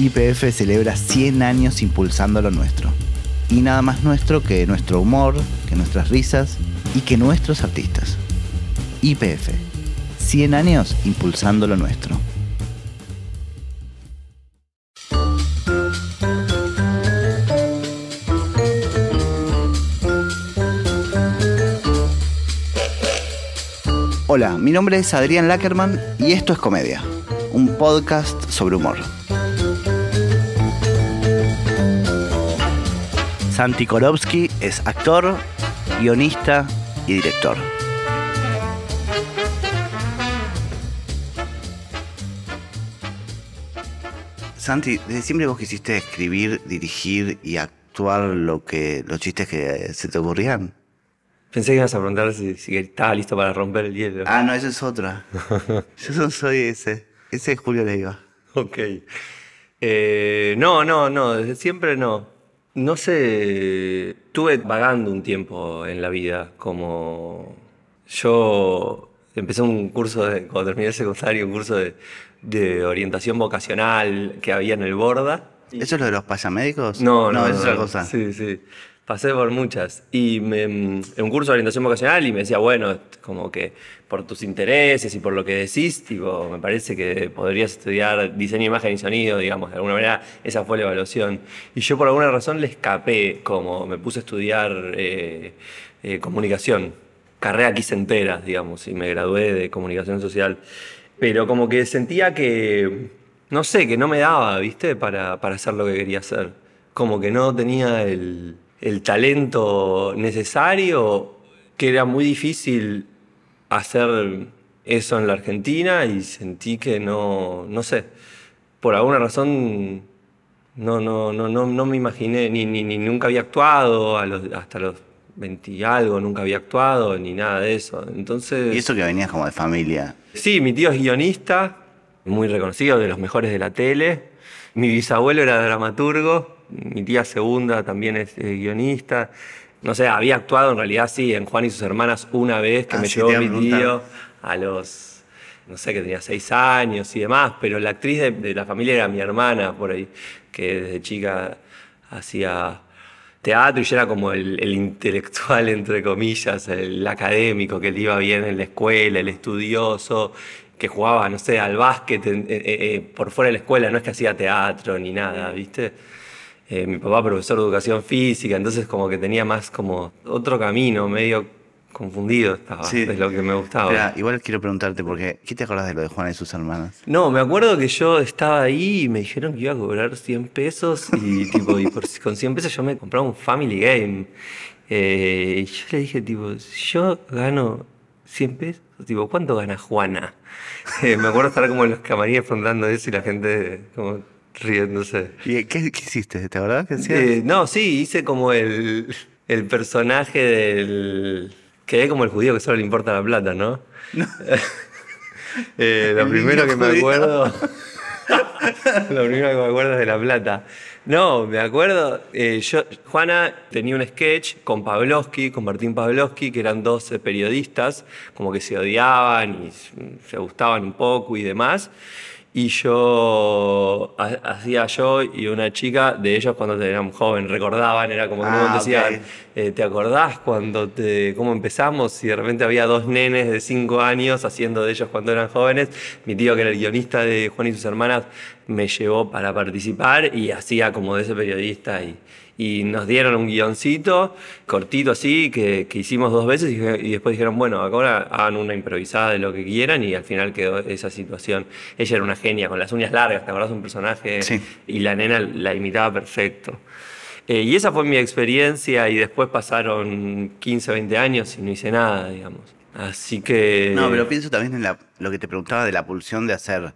YPF celebra 100 años impulsando lo nuestro. Y nada más nuestro que nuestro humor, que nuestras risas y que nuestros artistas. YPF. 100 años impulsando lo nuestro. Hola, mi nombre es Adrián Lackerman y esto es Comedia, un podcast sobre humor. Santi Korowski es actor, guionista y director. Santi, desde siempre vos quisiste escribir, dirigir y actuar lo que, los chistes que se te ocurrían. Pensé que ibas a preguntar si, si estaba listo para romper el hielo. Ah, no, esa es otra. Yo no soy ese. Ese es Julio Leiva. Ok. Eh, no, no, no, desde siempre no. No sé, estuve vagando un tiempo en la vida, como yo empecé un curso, de, cuando terminé el secundario, un curso de, de orientación vocacional que había en el Borda. ¿Eso es lo de los payamédicos? No, no, no, es otra no. cosa. Sí, sí. Pasé por muchas. Y me, en un curso de orientación vocacional y me decía, bueno, como que por tus intereses y por lo que decís, tipo, me parece que podrías estudiar diseño, imagen y sonido, digamos, de alguna manera esa fue la evaluación. Y yo por alguna razón le escapé, como me puse a estudiar eh, eh, comunicación, carrera quise enteras, digamos, y me gradué de comunicación social. Pero como que sentía que, no sé, que no me daba, ¿viste? Para, para hacer lo que quería hacer. Como que no tenía el, el talento necesario, que era muy difícil hacer eso en la Argentina y sentí que no, no sé, por alguna razón no, no, no, no, no me imaginé, ni, ni, ni nunca había actuado, a los, hasta los 20 y algo nunca había actuado, ni nada de eso. Entonces... Y eso que venías como de familia. Sí, mi tío es guionista, muy reconocido, de los mejores de la tele. Mi bisabuelo era dramaturgo, mi tía segunda también es eh, guionista. No sé, había actuado en realidad, sí, en Juan y sus hermanas una vez que Ah, me sí, llevó mi tío a los, no sé, que tenía seis años y demás, pero la actriz de, de la familia era mi hermana por ahí, que desde chica hacía teatro y yo era como el, el intelectual, entre comillas, el académico que le iba bien en la escuela, el estudioso, que jugaba, no sé, al básquet en- eh, eh, por fuera de la escuela, no es que hacía teatro ni nada, ¿viste? Eh, mi papá profesor de educación física, entonces como que tenía más como otro camino, medio confundido estaba, Sí. es lo que me gustaba. Espera, igual quiero preguntarte, porque ¿qué te acordás de lo de Juana y sus hermanas? No, me acuerdo que yo estaba ahí y me dijeron que iba a cobrar 100 pesos y, tipo, y por- con 100 pesos yo me compraba un Family Game. Eh, y yo le dije, tipo, yo gano 100 pesos, tipo, ¿cuánto gana Juana? Eh, me acuerdo estar como en los camarines preguntando eso y la gente como riéndose. ¿Y qué, qué hiciste? ¿Te acordás que hacías? Eh, no, sí, hice como el, el personaje del... Quedé como el judío que solo le importa la plata, ¿no? Eh, lo primero que me acuerdo... lo primero que me acuerdo es de la plata. No, me acuerdo, eh, yo, Juana tenía un sketch con Pavlovsky, con Martín Pavlovsky, que eran dos eh, periodistas, como que se odiaban y se gustaban un poco y demás. Y yo ha- hacía yo y una chica de ellos cuando eran joven, recordaban, era como que Ah, decían, eh, ¿te acordás cuando te, cómo empezamos? Y de repente había dos nenes de cinco años haciendo de ellos cuando eran jóvenes. Mi tío, que era el guionista de Juan y sus hermanas, me llevó para participar y hacía como de ese periodista. Y, y nos dieron un guioncito cortito así que, que hicimos dos veces y, y después dijeron, bueno, ahora hagan una improvisada de lo que quieran y al final quedó esa situación. Ella era una genia con las uñas largas, ¿te acordás? Un personaje Sí. y la nena la imitaba perfecto. Eh, y esa fue mi experiencia y después pasaron 15, 20 años y no hice nada, digamos. Así que... No, pero pienso también en la- lo que te preguntaba de la pulsión de hacer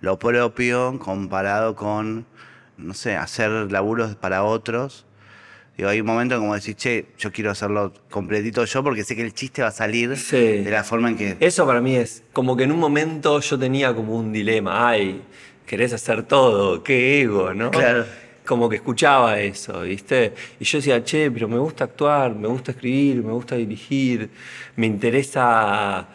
lo propio comparado con, no sé, hacer laburos para otros. Digo, hay un momento como decir, che, yo quiero hacerlo completito yo porque sé que el chiste va a salir Sí. de la forma en que... Eso para mí es como que en un momento yo tenía como un dilema, ay, querés hacer todo, qué ego, ¿no? Claro. Como que escuchaba eso, ¿viste? Y yo decía, che, pero me gusta actuar, me gusta escribir, me gusta dirigir, me interesa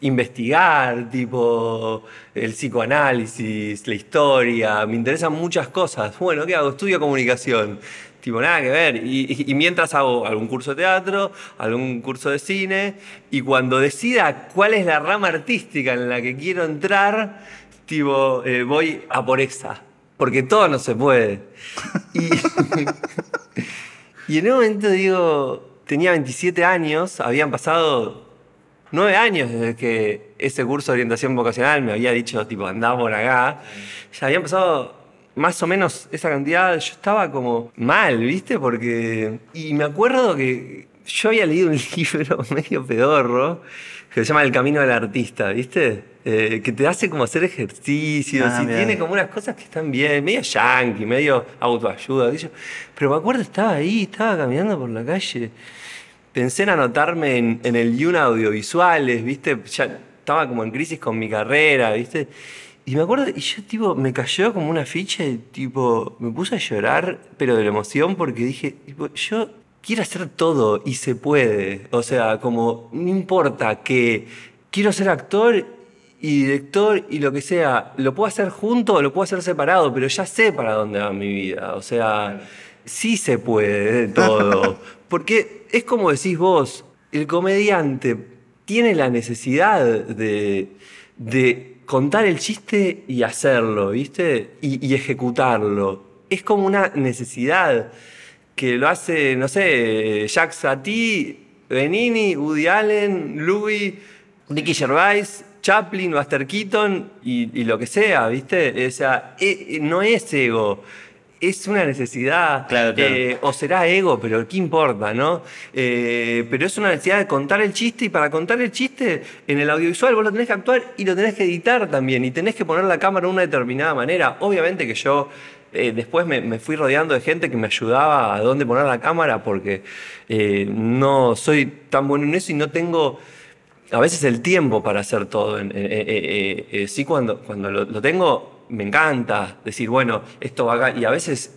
investigar, tipo el psicoanálisis, la historia, me interesan muchas cosas. Bueno, ¿qué hago? Estudio comunicación. Tipo, nada que ver. Y, mientras hago algún curso de teatro, algún curso de cine, y cuando decida cuál es la rama artística en la que quiero entrar, tipo, eh, voy a por esa. Porque todo no se puede. Y, y en un momento digo, tenía 27 años, habían pasado nueve años desde que ese curso de orientación vocacional me había dicho, tipo, andá por acá. Ya habían pasado más o menos esa cantidad. Yo estaba como mal, ¿viste? Porque. Y me acuerdo que yo había leído un libro medio pedorro que se llama El Camino del Artista, ¿viste? Eh, que te hace como hacer ejercicios Ah, y tiene como unas cosas que están bien, medio yankee, medio autoayuda. yo. Pero me acuerdo, estaba ahí, estaba caminando por la calle. Pensé en anotarme en, en el Yuna Audiovisuales, ¿viste? Ya estaba como en crisis con mi carrera, ¿viste? Y me acuerdo, y yo, tipo, me cayó como una ficha y, tipo, me puse a llorar, pero de la emoción, porque dije, tipo, yo quiero hacer todo y se puede. O sea, como, no importa que quiero ser actor y director y lo que sea, lo puedo hacer junto o lo puedo hacer separado, pero ya sé para dónde va mi vida. O sea, sí se puede de todo. Porque es como decís vos, el comediante tiene la necesidad de, de contar el chiste y hacerlo, ¿viste? Y, ejecutarlo. Es como una necesidad que lo hace, no sé, Jacques Satie, Benini, Woody Allen, Louis, Ricky Gervais, Chaplin, Buster Keaton y, lo que sea, ¿viste? O sea, eh, eh, no es ego. Es una necesidad, Claro, claro. eh, o será ego, pero ¿qué importa, no? Eh, pero es una necesidad de contar el chiste y para contar el chiste en el audiovisual vos lo tenés que actuar y lo tenés que editar también y tenés que poner la cámara de una determinada manera. Obviamente que yo eh, después me, me fui rodeando de gente que me ayudaba a dónde poner la cámara porque no soy tan bueno en eso y no tengo a veces el tiempo para hacer todo. Sí, cuando, cuando lo, lo tengo, me encanta decir, bueno, esto va acá. Y a veces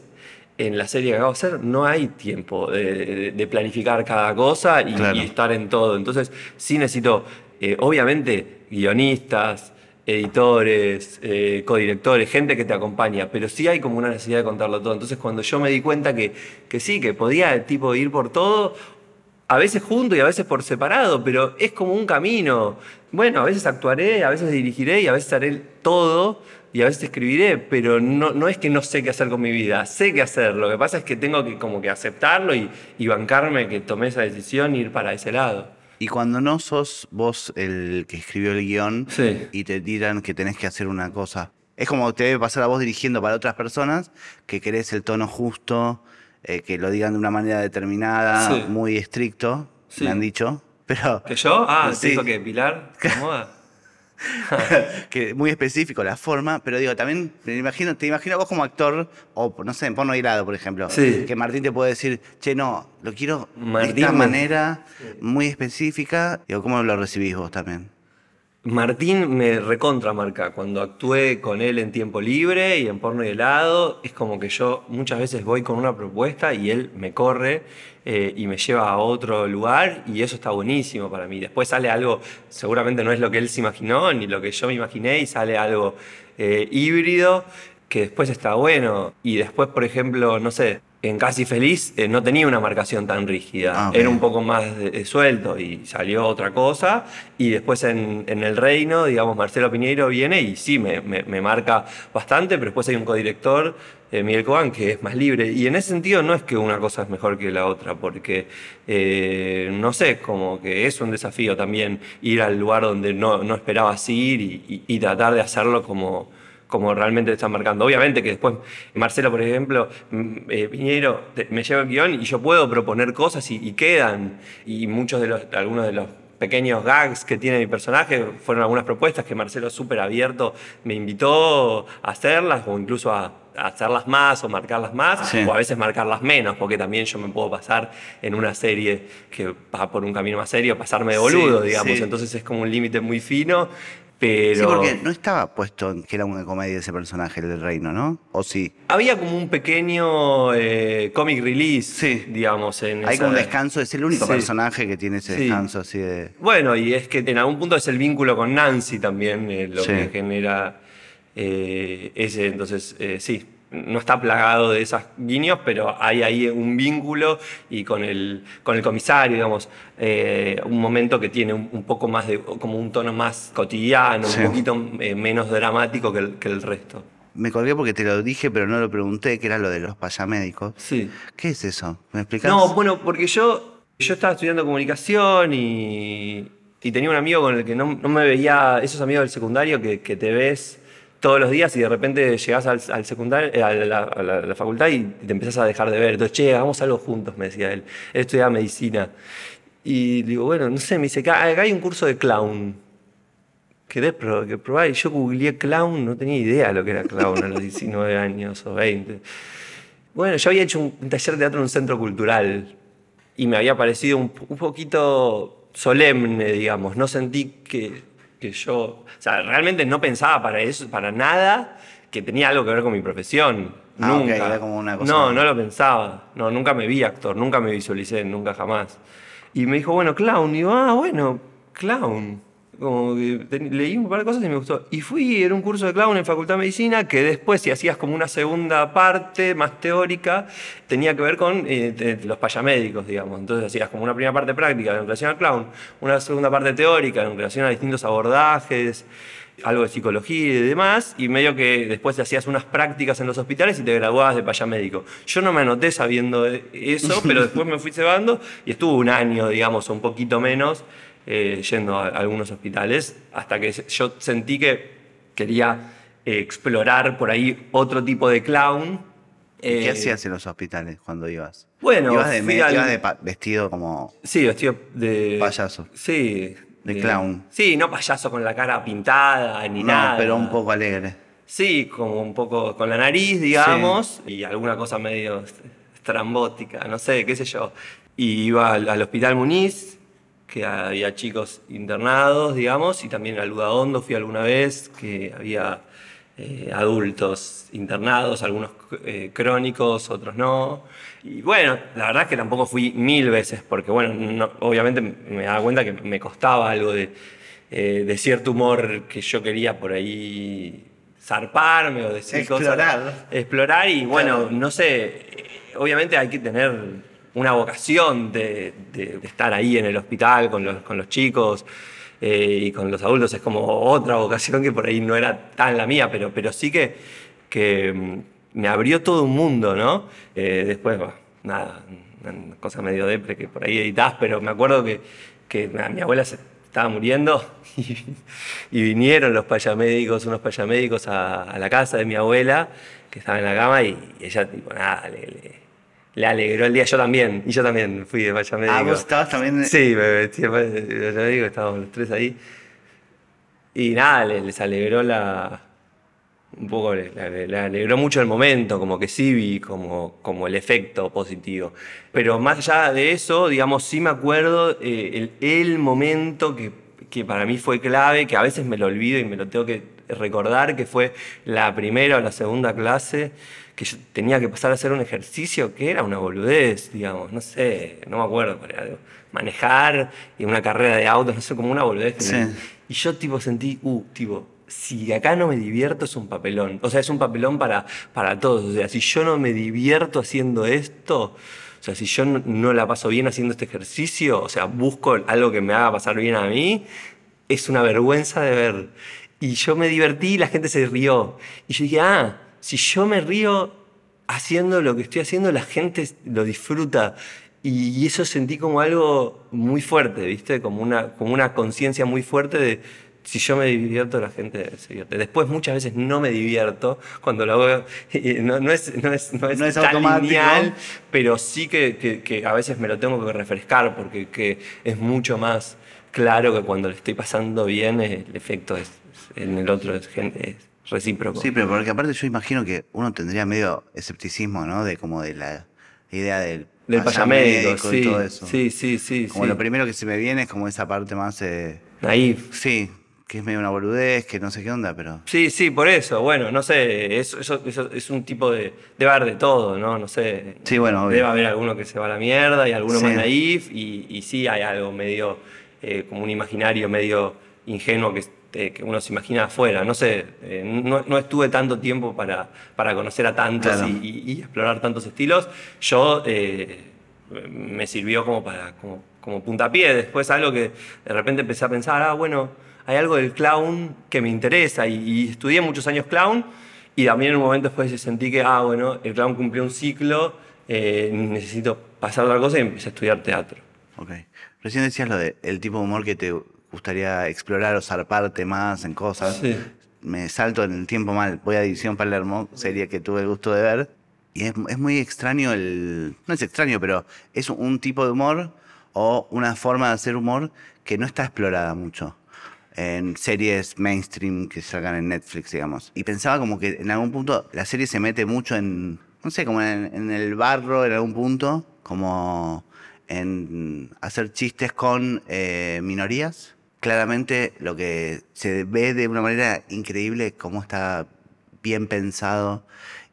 en la serie que acabo de hacer no hay tiempo de, planificar cada cosa y, Claro. y estar en todo. Entonces, sí necesito, eh, obviamente, guionistas, editores, eh, codirectores, gente que te acompaña, pero sí hay como una necesidad de contarlo todo. Entonces, cuando yo me di cuenta que, que sí, que podía tipo ir por todo, a veces junto y a veces por separado, pero es como un camino. Bueno, a veces actuaré, a veces dirigiré y a veces haré todo y a veces escribiré, pero no, no es que no sé qué hacer con mi vida, sé qué hacer. Lo que pasa es que tengo que como que aceptarlo y, y bancarme que tomé esa decisión y ir para ese lado. Y cuando no sos vos el que escribió el guion Sí. y te tiran que tenés que hacer una cosa, es como te debe pasar a vos dirigiendo para otras personas que querés el tono justo, eh, que lo digan de una manera determinada, Sí. muy estricto, Sí. me han dicho. Pero ¿Que yo? Ah, Sí. ¿te dijo que Pilar? ¿Cómo? que muy específico la forma, pero digo, también me imagino, te imagino vos como actor, o no sé, en porno helado, por ejemplo, Sí. que Martín te puede decir, che, no, lo quiero Martín de esta manera muy específica. Digo, ¿cómo lo recibís vos también? Martín me recontra marca. Cuando actué con él en tiempo libre y en porno y helado, es como que yo muchas veces voy con una propuesta y él me corre eh, y me lleva a otro lugar y eso está buenísimo para mí. Después sale algo, seguramente no es lo que él se imaginó ni lo que yo me imaginé y sale algo eh, híbrido que después está bueno. Y después, por ejemplo, no sé, en Casi Feliz eh, no tenía una marcación tan rígida. Ah. Era un poco más de- de suelto y salió otra cosa. Y después en, en El Reino, digamos, Marcelo Piñeiro viene y sí, me, me- me marca bastante, pero después hay un codirector, eh, Miguel Cobán, que es más libre. Y en ese sentido no es que una cosa es mejor que la otra, porque, eh, no sé, como que es un desafío también ir al lugar donde no, no esperabas ir y, y- y tratar de hacerlo como como realmente te están marcando. Obviamente que después Marcelo, por ejemplo, mm, eh, Piñeiro te- me lleva el guion y yo puedo proponer cosas y, y quedan. Y muchos de los, algunos de los pequeños gags que tiene mi personaje fueron algunas propuestas que Marcelo súper abierto me invitó a hacerlas o incluso a, a hacerlas más o marcarlas más Sí. o a veces marcarlas menos porque también yo me puedo pasar en una serie que va por un camino más serio, pasarme de boludo, Sí, digamos. sí. Entonces es como un límite muy fino Pero Sí, porque no estaba puesto en que era una comedia ese personaje, el del reino, ¿no? ¿O sí? había como un pequeño eh, comic release, Sí. digamos. En Hay esa- como un descanso, es el único Sí. personaje que tiene ese descanso así de... Bueno, y es que en algún punto es el vínculo con Nancy también eh, lo que genera eh, ese. Entonces, sí, no está plagado de esas guiños, pero hay ahí un vínculo y con el, con el comisario, digamos, eh, un momento que tiene un, un poco más de, como un tono más cotidiano, Sí. un poquito eh, menos dramático que el, que el resto. Me colgué porque te lo dije, pero no lo pregunté, que era lo de los payamédicos. Sí. ¿Qué es eso? ¿Me explicás? No, bueno, porque yo, yo estaba estudiando comunicación y, y tenía un amigo con el que no, no me veía, esos amigos del secundario que, que te ves todos los días y de repente llegás al, al secundario, eh, a, la, a la- a la facultad y te empezás a dejar de ver. Entonces, che, hagamos algo juntos, me decía él. Él estudiaba medicina. Y digo, bueno, no sé, me dice, acá, acá hay un curso de clown. ¿Querés pro- que probar? Y yo googleé clown, no tenía idea de lo que era clown a los 19 años o 20. Bueno, yo había hecho un, un taller de teatro en un centro cultural y me había parecido un, un poquito solemne, digamos. No sentí que, que yo, o sea, realmente no pensaba para eso, para nada que tenía algo que ver con mi profesión. Ah, nunca. era como una cosa- No, no lo pensaba. No, nunca me vi actor, nunca me visualicé, nunca jamás. Y me dijo, bueno, clown. Y digo, ah, bueno, clown. Como que leí un par de cosas y me gustó. Y fui, era un curso de clown en Facultad de Medicina que después, si hacías como una segunda parte más teórica, tenía que ver con eh, los payamédicos, digamos. Entonces hacías como una primera parte práctica en relación al clown, una segunda parte teórica en relación a distintos abordajes, algo de psicología y demás, y medio que después te hacías unas prácticas en los hospitales y te graduabas de payamédico. Yo no me anoté sabiendo eso, pero después me fui cebando y estuve un año, digamos, o un poquito menos, eh, yendo a algunos hospitales, hasta que yo sentí que quería eh, explorar por ahí otro tipo de clown. ¿Qué Eh, hacías en los hospitales cuando ibas? Bueno, ibas de, me- al- ibas de vestido como... Sí, vestido de... Payaso. Sí. De clown. Sí, no payaso con la cara pintada ni No, nada. pero un poco alegre. Sí, como un poco con la nariz, digamos, y alguna cosa medio estrambótica, no sé, qué sé yo. Y iba al, al Hospital Muniz, que había chicos internados, digamos, y también al Ludahondo fui alguna vez, que había eh, adultos internados, algunos eh, crónicos, otros no. Y bueno, la verdad es que tampoco fui mil veces, porque bueno, no- obviamente me daba cuenta que me costaba algo de, eh, de cierto humor que yo quería por ahí zarparme o decir Explorar. cosas. Explorar y bueno, Claro. no sé, obviamente hay que tener una vocación de, de- de estar ahí en el hospital con los, con los chicos eh, y con los adultos, es como otra vocación que por ahí no era tan la mía, pero, pero sí que, que mm, me abrió todo un mundo, ¿no? Eh, después, nada, una cosa medio depre que por ahí editás, pero me acuerdo que, que mi abuela se estaba muriendo y, vinieron los payamédicos, unos payamédicos a, a la casa de mi abuela, que estaba en la cama, y, ella, tipo, nada, le- le alegró el día. Yo también, y yo también fui de payamédico. Ah, vos estabas también... Sí, me vestí de payamédico, estábamos los tres ahí. Y nada, le- les alegró la. Un poco, le, le- le alegró mucho el momento, como que sí vi como, como el efecto positivo. Pero más allá de eso, digamos, sí me acuerdo eh, el, el momento que, que para mí fue clave, que a veces me lo olvido y me lo tengo que recordar, que fue la primera o la segunda clase, que yo tenía que pasar a hacer un ejercicio que era una boludez, digamos, no sé, no me acuerdo, pero manejar y una carrera de autos, no sé, como una boludez. Sí. y yo tipo sentí, uh, tipo, si acá no me divierto es un papelón. O sea, es un papelón para, para todos. O sea, si yo no me divierto haciendo esto, o sea, si yo no, no la paso bien haciendo este ejercicio, o sea, busco algo que me haga pasar bien a mí, es una vergüenza de ver. Y yo me divertí y la gente se rió. Y yo dije, ah, si yo me río haciendo lo que estoy haciendo, la gente lo disfruta. Y eso sentí como algo muy fuerte, ¿viste? Como una, como una conciencia muy fuerte de si yo me divierto, la gente se divierte. Después muchas veces no me divierto cuando lo hago. No, no es, no es, no es No es tan automático. lineal, pero sí que, que- que a veces me lo tengo que refrescar porque que es mucho más claro que cuando le estoy pasando bien el efecto es- en el otro es, es recíproco. Sí, pero porque aparte yo imagino que uno tendría medio escepticismo, ¿no? De como de la idea del... Del payamédico, payamédico y sí, todo eso. sí, sí, sí. Como sí. lo primero que se me viene es como esa parte más... eh, Naif. sí, que es medio una boludez, que no sé qué onda, pero... Sí, sí, por eso. Bueno, no sé, eso, eso, eso es un tipo de... Debe haber de todo, ¿no? No sé. Sí, bueno, obvio. Debe haber alguno que se va a la mierda y alguno Sí. más naif y, y sí hay algo medio, eh, como un imaginario medio ingenuo que, que uno se imagina afuera. No sé, eh, no, no estuve tanto tiempo para, para conocer a tantos Claro. y, y- y explorar tantos estilos. Yo... eh, me sirvió como para como, como puntapié. Después algo que de repente empecé a pensar, ah, bueno, hay algo del clown que me interesa y, y estudié muchos años clown y también en un momento después sentí que, ah, bueno, el clown cumplió un ciclo, eh, necesito pasar a otra cosa y empecé a estudiar teatro. Ok. Recién decías lo de el tipo de humor que te gustaría explorar o zarparte más en cosas. Sí. Me salto en el tiempo mal. Voy a División Palermo, serie que tuve el gusto de ver. Y es, es muy extraño el... No es extraño, pero es un tipo de humor o una forma de hacer humor que no está explorada mucho en series mainstream que salgan en Netflix, digamos. Y pensaba como que en algún punto la serie se mete mucho en, no sé, como en, en el barro en algún punto, como en hacer chistes con eh, minorías. Claramente lo que se ve de una manera increíble cómo está bien pensado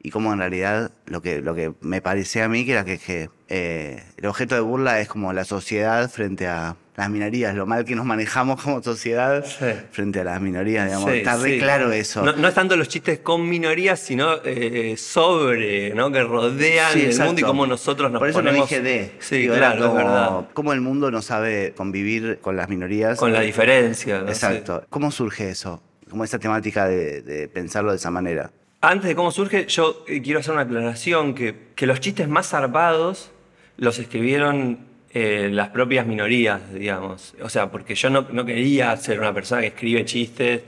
y cómo en realidad lo que, lo que me parecía a mí que era que, eh, el objeto de burla es como la sociedad frente a las minorías, lo mal que nos manejamos como sociedad Sí. frente a las minorías, digamos. Sí, está re sí. claro eso. No, no es tanto los chistes con minorías, sino eh, sobre, ¿no? Que rodean el mundo y cómo nosotros nos Por eso ponemos... no dije de. Sí, Digo, claro, es verdad. Cómo el mundo no sabe convivir con las minorías. Con la diferencia. ¿no? Exacto. ¿Cómo surge eso? Como esa temática de, de pensarlo de esa manera. Antes de cómo surge, yo eh, quiero hacer una aclaración, que, que los chistes más zarpados los escribieron eh, las propias minorías, digamos. O sea, porque yo no, quería ser una persona que escribe chistes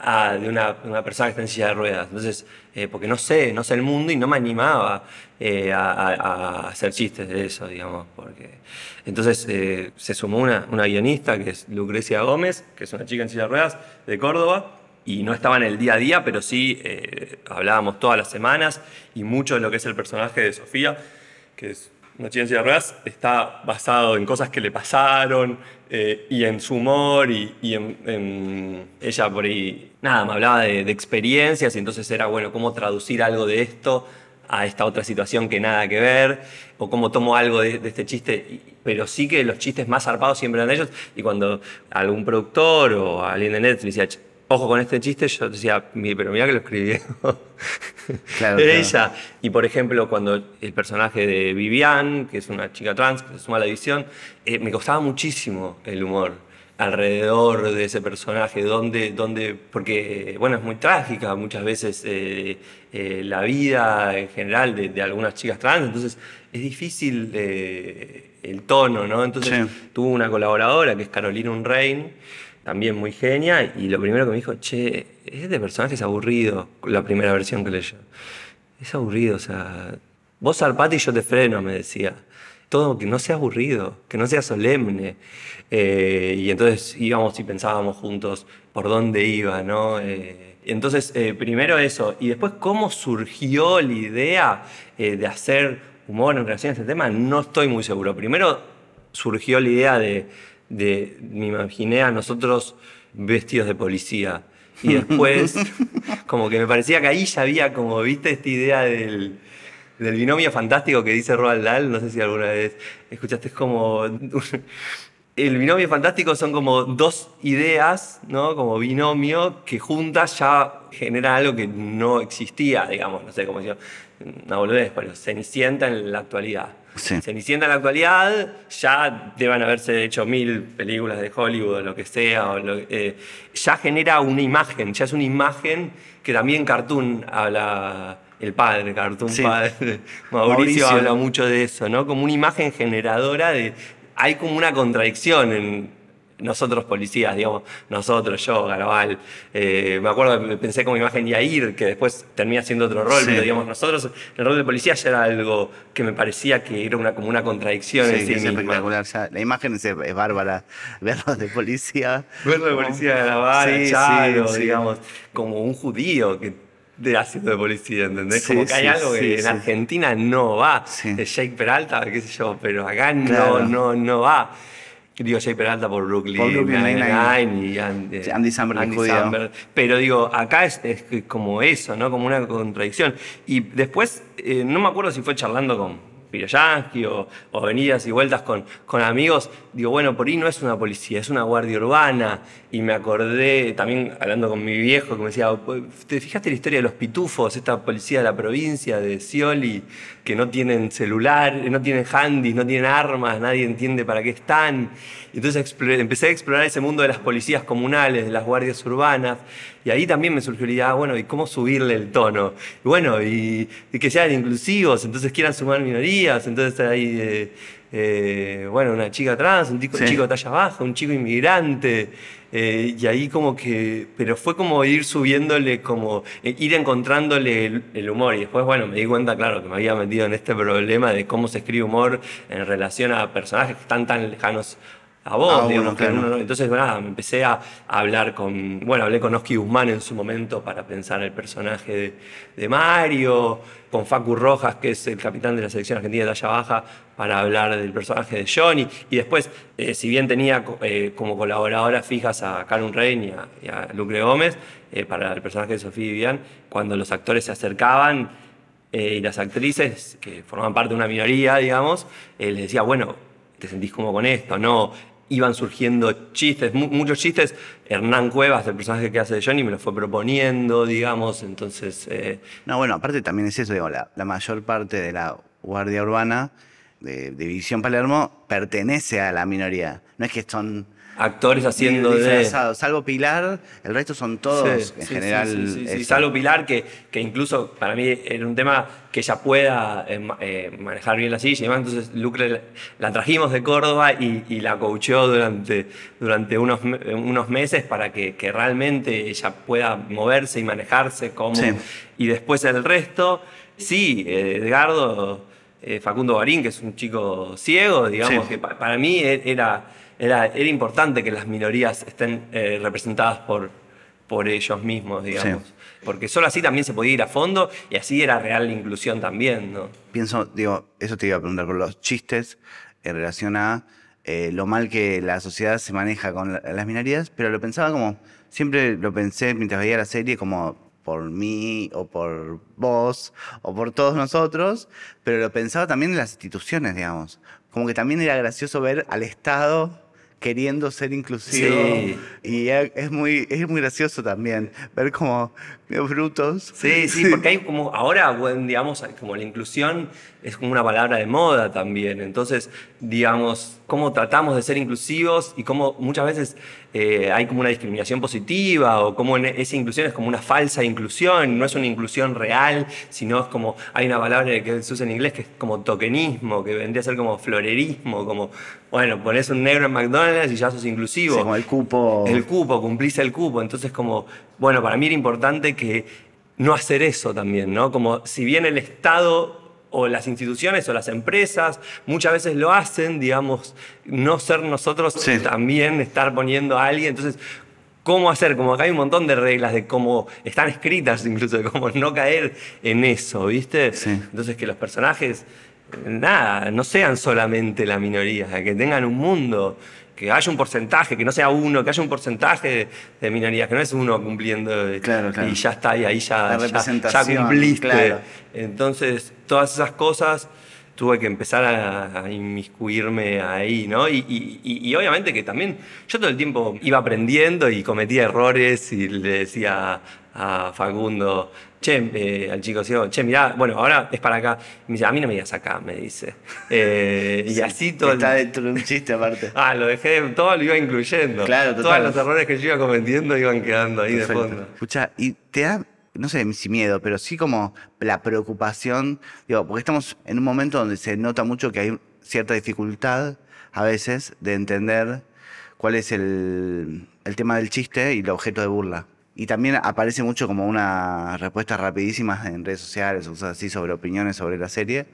de una, persona que está en silla de ruedas. Entonces, eh, porque no sé, no sé el mundo y no me animaba eh, a, hacer chistes de eso, digamos. Porque... Entonces se sumó una, guionista que es Lucrecia Gómez, que es una chica en silla de ruedas de Córdoba, y no estaba en el día a día, pero sí hablábamos todas las semanas y mucho de lo que es el personaje de Sofía, que es una chica en silla de ruedas, está basado en cosas que le pasaron eh, y en su humor y, en, ella por ahí, nada, me hablaba de, experiencias y entonces era, bueno, cómo traducir algo de esto a esta otra situación que nada que ver, o cómo tomo algo de, de este chiste, pero sí que los chistes más zarpados siempre eran ellos, y cuando algún productor o alguien de Netflix decía, "Ch, ojo con este chiste, yo decía, "Mi- pero mira que lo escribí. Claro, ella. Y por ejemplo, cuando el personaje de Vivian, que es una chica trans que se suma a la edición, eh, me costaba muchísimo el humor alrededor de ese personaje, donde, donde, porque bueno, es muy trágica muchas veces eh, eh, la vida en general de, de algunas chicas trans, entonces es difícil eh, el tono, ¿no? Entonces Sí. tuvo una colaboradora que es Carolina Unrein, también muy genia, y lo primero que me dijo, che, este personaje es aburrido, la primera versión que leyó. Es aburrido, o sea, vos zarpate y yo te freno, me decía. Todo que no sea aburrido, que no sea solemne. Eh, y entonces íbamos y pensábamos juntos por dónde iba, ¿no? Eh, entonces, eh, primero eso, y después cómo surgió la idea eh, de hacer humor en relación a este tema, no estoy muy seguro. Primero surgió la idea de, de me imaginé a nosotros vestidos de policía. Y después, como que me parecía que ahí ya había como, viste, esta idea del, del binomio fantástico que dice Roald Dahl, no sé si alguna vez escuchaste, es como... El binomio fantástico son como dos ideas, ¿no? Como binomio, que juntas ya generan algo que no existía, digamos, no sé cómo decirlo, una boludez, pero Cenicienta en la actualidad. Sí. Cenicienta en la actualidad, ya deben haberse hecho mil películas de Hollywood o lo que sea, o lo- eh, ya genera una imagen, ya es una imagen que también Cartoon habla, el padre, Cartoon Sí. padre, Mauricio, Mauricio. habla mucho de eso, ¿no? Como una imagen generadora de... Hay como una contradicción en nosotros policías, digamos, nosotros, yo, Garabal. eh, me acuerdo que pensé como imagen Yair, que después termina siendo otro rol, Sí. pero digamos, nosotros, el rol de policía ya era algo que me parecía que era una, como una contradicción Sí, en sí es misma. espectacular. ya. La imagen es, es bárbara. Verlos de policía. Verlo de policía de Garabal, Sí, digamos, como un judío que de haciendo de policía, ¿entendés? Sí, como que hay sí, algo que sí, en. Argentina no va. Jake Peralta, qué sé yo, pero acá Claro. no, no, no va. Digo, Jay Peralta por Brooklyn, Por Brooklyn Nine-Nine. Nine-Nine y Andy, Sí, Andy Samberg. Pero digo, acá es, es como eso, ¿no? Como una contradicción. Y después, eh, no me acuerdo si fue charlando con Piroyansky o, o venidas y vueltas con, con amigos. Digo, bueno, por ahí no es una policía, es una guardia urbana. Y me acordé, también hablando con mi viejo, que me decía, ¿te fijaste la historia de los pitufos? Esta policía de la provincia de Scioli, que no tienen celular, no tienen handys, no tienen armas, nadie entiende para qué están. Y Entonces empecé a explorar ese mundo de las policías comunales, de las guardias urbanas, y ahí también me surgió la idea, ah, bueno, ¿y cómo subirle el tono? Y bueno, y, y que sean inclusivos, entonces quieran sumar minorías, entonces hay, eh, eh, bueno, una chica trans, un chico, Sí. chico de talla baja, un chico inmigrante, eh, y ahí como que, pero fue como ir subiéndole, como eh, ir encontrándole el, el humor, y después, bueno, me di cuenta, claro, que me había metido en este problema de cómo se escribe humor en relación a personajes que están tan lejanos a vos, Ah, digamos, bueno, claro. uno no- entonces nada, me empecé a, a hablar con, bueno, hablé con Oski Guzmán en su momento para pensar el personaje de, de Mario, con Facu Rojas, que es el capitán de la selección argentina de talla baja, para hablar del personaje de Johnny, y después, eh, si bien tenía eh, como colaboradoras fijas a Karen Rein y a, y a Lucre Gómez, eh, para el personaje de Sofía Vivian, cuando los actores se acercaban, y las actrices, que formaban parte de una minoría, digamos, les decía, bueno, te sentís como con esto, no. Iban surgiendo chistes, mu- muchos chistes. Hernán Cuevas, el personaje que hace de Johnny, me lo fue proponiendo, digamos, entonces. eh, No, bueno, aparte también es eso, digo, la, la mayor parte de la Guardia Urbana de División Palermo pertenece a la minoría. No es que son actores haciendo de. salvo Pilar, el resto son todos, Sí, en sí, general. sí, este, Salvo Pilar, que, que incluso para mí era un tema que ella pueda eh, eh, manejar bien la silla y demás. Entonces, Lucre la, la trajimos de Córdoba y, y la coacheó durante, durante unos, unos meses para que, que realmente ella pueda moverse y manejarse como. Y después el resto, sí, eh, Edgardo, eh, Facundo Barín, que es un chico ciego, digamos, que pa- para mí e- era, era, era importante que las minorías estén eh, representadas por, por ellos mismos, digamos. Sí. Porque solo así también se podía ir a fondo y así era real la inclusión también, ¿no? Pienso, digo, eso te iba a preguntar por los chistes en relación a eh, lo mal que la sociedad se maneja con la- las minorías, pero lo pensaba como, siempre lo pensé mientras veía la serie como por mí o por vos o por todos nosotros, pero lo pensaba también en las instituciones, digamos. Como que también era gracioso ver al Estado queriendo ser inclusivo Sí. y es muy, es muy gracioso también ver como medio brutos. Sí, sí, porque hay como, ahora, digamos, como la inclusión es como una palabra de moda también. Entonces, digamos, cómo tratamos de ser inclusivos y cómo muchas veces eh, hay como una discriminación positiva o cómo en esa inclusión es como una falsa inclusión, no es una inclusión real, sino es como, hay una palabra que se usa en inglés que es como tokenismo, que vendría a ser como florerismo, como, bueno, pones un negro en McDonald's y ya sos inclusivo Sí, como el cupo. el cupo, cumplís el cupo. Entonces, como, bueno, para mí era importante que no hacer eso también, ¿no? Como si bien el Estado o las instituciones o las empresas muchas veces lo hacen, digamos, no ser nosotros Sí. también estar poniendo a alguien. Entonces, ¿cómo hacer? Como acá hay un montón de reglas de cómo están escritas, incluso de cómo no caer en eso, ¿viste? Sí. Entonces, que los personajes, nada, no sean solamente la minoría, que tengan un mundo, que haya un porcentaje, que no sea uno, que haya un porcentaje de, minorías, que no es uno cumpliendo eh, Claro, claro. y ya está, y ahí ya, ya- ya, cumpliste. claro. Entonces, todas esas cosas tuve que empezar a, a inmiscuirme ahí, ¿no? Y, y- y- y obviamente que también yo todo el tiempo iba aprendiendo y cometía errores y le decía a Facundo, che, eh, al chico ciego, che, mirá, bueno, ahora es para acá. Y me dice, a mí no me digas acá, me dice. Eh, y así todo el- Está dentro de un chiste aparte. Ah, lo dejé, todo lo iba incluyendo. Claro, Todos total. los errores que yo iba cometiendo iban quedando ahí de fondo. Escucha, y te da, no sé si miedo, pero sí como la preocupación, digo, porque estamos en un momento donde se nota mucho que hay cierta dificultad a veces de entender cuál es el, el tema del chiste y el objeto de burla. Y también aparece mucho como una respuesta rapidísima en redes sociales, o cosas así, sobre opiniones sobre la serie.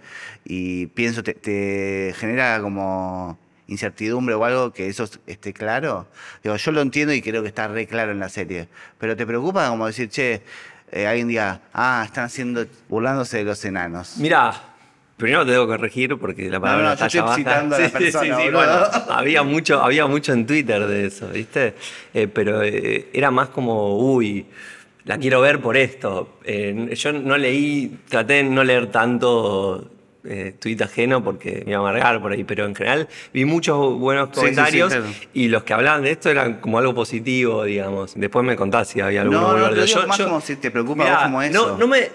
Y pienso, te, te genera como incertidumbre o algo que eso esté claro. Digo, yo lo entiendo y creo que está re claro en la serie. Pero te preocupa como decir, che, eh, alguien diga, ah, están haciendo, burlándose de los enanos. Mirá, Primero te debo corregir porque la No, palabra no, yo talla estoy citando a la persona, boludo. bueno, había mucho, había mucho en Twitter de eso, ¿viste? Eh, pero eh, era más como, uy, la quiero ver por esto. Eh, yo no leí, traté de no leer tanto eh, tweet ajeno porque me iba a amargar por ahí, pero en general vi muchos buenos Sí, sí, sí, comentarios y los que hablaban de esto eran como algo positivo, digamos. Después me contás si había alguno No, no, te digo más como si te preocupa Mirá, vos como eso. No, no me,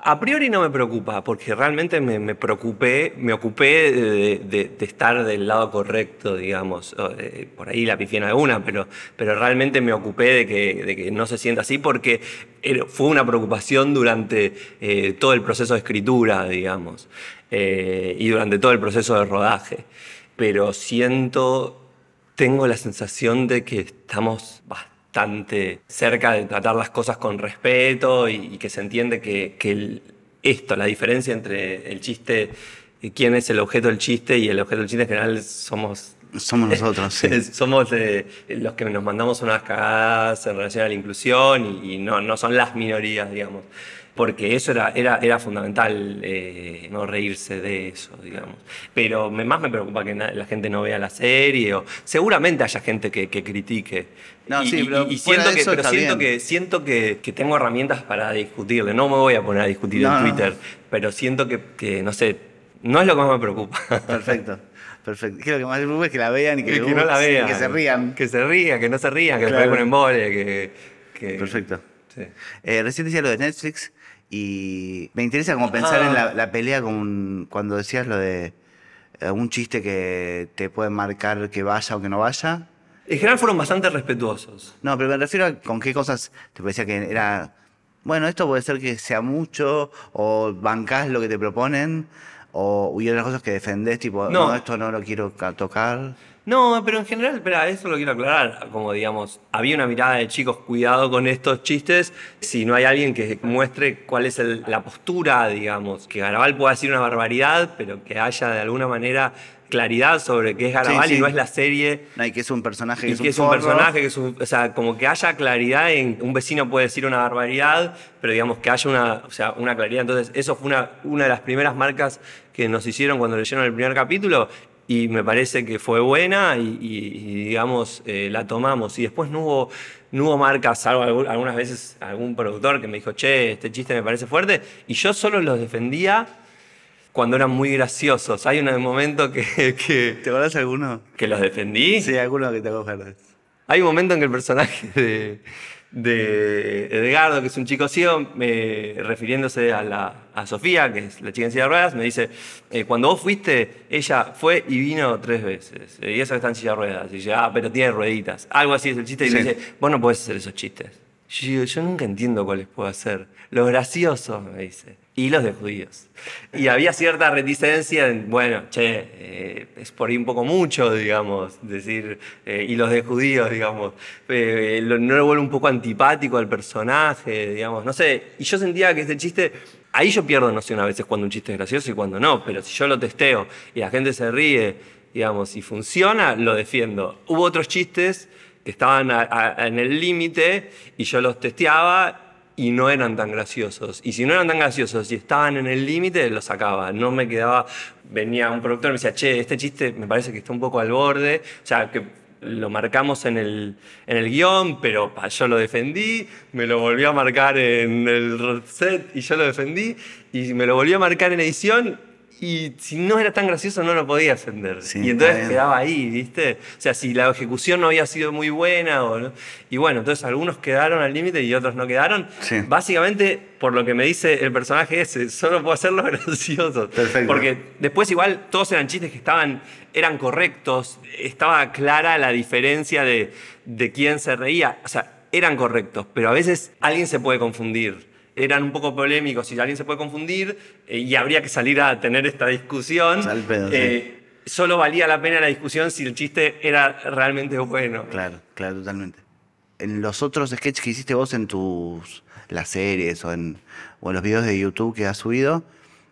a priori no me preocupa, porque realmente me, me preocupé, me ocupé de, de- de estar del lado correcto, digamos. Eh, Por ahí la pifié en alguna, pero, pero realmente me ocupé de que, de que no se sienta así, porque fue una preocupación durante eh, todo el proceso de escritura, digamos, eh, y durante todo el proceso de rodaje. Pero siento tengo la sensación de que estamos bastante cerca de tratar las cosas con respeto y, y que se entiende que, que el- esto, la diferencia entre el chiste, quién es el objeto del chiste y el objeto del chiste en general somos Somos nosotros, sí. somos eh, los que nos mandamos unas cagadas en relación a la inclusión y, y no, no son las minorías, digamos. Porque eso era, era, era fundamental, eh, no reírse de eso, digamos. Pero me- más me preocupa que la gente no vea la serie o seguramente haya gente que, que critique. No, y, sí, pero y siento que, pero siento que siento que, que tengo herramientas para discutirle. No me voy a poner a discutir No, en no. Twitter, pero siento que, no sé, no es lo que más me preocupa. Perfecto. Perfecto. Que lo que más me preocupa es que la vean y que, no la vean. Que se rían. Que se rían, que no se rían, que Claro. después ponen que- Perfecto. Sí. Eh, recién decía lo de Netflix y me interesa como pensar Ah. en la, la pelea con cuando decías lo de eh, un chiste que te puede marcar que vaya o que no vaya. En general fueron bastante respetuosos. No, pero me refiero a con qué cosas te parecía que era. Bueno, esto puede ser que sea mucho, o bancás lo que te proponen, o y otras cosas que defendés, tipo, No. no, esto no lo quiero ca- tocar. No, pero en general, espera, eso lo quiero aclarar. Como digamos, había una mirada de chicos, cuidado con estos chistes. Si no hay alguien que muestre cuál es el- la postura, digamos, que Garabal pueda decir una barbaridad, pero que haya de alguna manera claridad sobre qué es Garabal Sí, sí. y no es la serie. No, y que es un personaje que Y es que un, es un personaje, que es un- o sea, como que haya claridad en un vecino puede decir una barbaridad, pero digamos que haya una, o sea, una claridad. Entonces, eso fue una, una de las primeras marcas que nos hicieron cuando leyeron el primer capítulo y me parece que fue buena y, y- y, digamos, eh, la tomamos. Y después no hubo, no hubo marcas, salvo algu- algunas veces algún productor que me dijo, che, este chiste me parece fuerte, y yo solo los defendía cuando eran muy graciosos. Hay un momento que, que, ¿Te acordás alguno? que los defendí. Sí, alguno que te acuerdas. Hay un momento en que el personaje de, de Edgardo, que es un chico ciego, me- refiriéndose a, la, a Sofía, que es la chica en silla de ruedas, me dice, eh, cuando vos fuiste, ella fue y vino tres veces. eh, y eso que está en silla de ruedas. Y dice, ah, pero tiene rueditas. Algo así es el chiste. Y me dice, vos no podés hacer esos chistes. Yo digo, yo nunca entiendo cuáles puedo hacer. Los graciosos, me dice. Y los de judíos. Y había cierta reticencia en, bueno, che, eh, es por ahí un poco mucho, digamos, decir, eh, y los de judíos, digamos. Eh, lo- no lo vuelve un poco antipático al personaje, digamos, no sé. Y yo sentía que este chiste, ahí yo pierdo noción a veces cuando un chiste es gracioso y cuando no, pero si yo lo testeo y la gente se ríe, digamos, y funciona, lo defiendo. Hubo otros chistes que estaban a- a- en el límite y yo los testeaba y no eran tan graciosos. Y si no eran tan graciosos y estaban en el límite, los sacaba. No me quedaba, venía un productor y me decía, che, este chiste me parece que está un poco al borde. O sea, que lo marcamos en el, en el guion, pero yo lo defendí, me lo volví a marcar en el set y yo lo defendí, y me lo volví a marcar en edición. Y si no era tan gracioso, no lo podía defender. Sí, y entonces quedaba ahí, ¿viste? O sea, si la ejecución no había sido muy buena. O no- Y bueno, entonces algunos quedaron al límite y otros no quedaron. Sí. Básicamente, por lo que me dice el personaje ese, solo puedo hacerlos graciosos. Perfecto. Porque después igual todos eran chistes que estaban, eran correctos, estaba clara la diferencia de, de quién se reía. O sea, eran correctos, pero a veces alguien se puede confundir. Eran un poco polémicos y alguien se puede confundir eh, y habría que salir a tener esta discusión. Sí. Eh, Solo valía la pena la discusión si el chiste era realmente bueno. Claro, claro, totalmente. En los otros sketches que hiciste vos en tus las series o en, o en los videos de YouTube que has subido,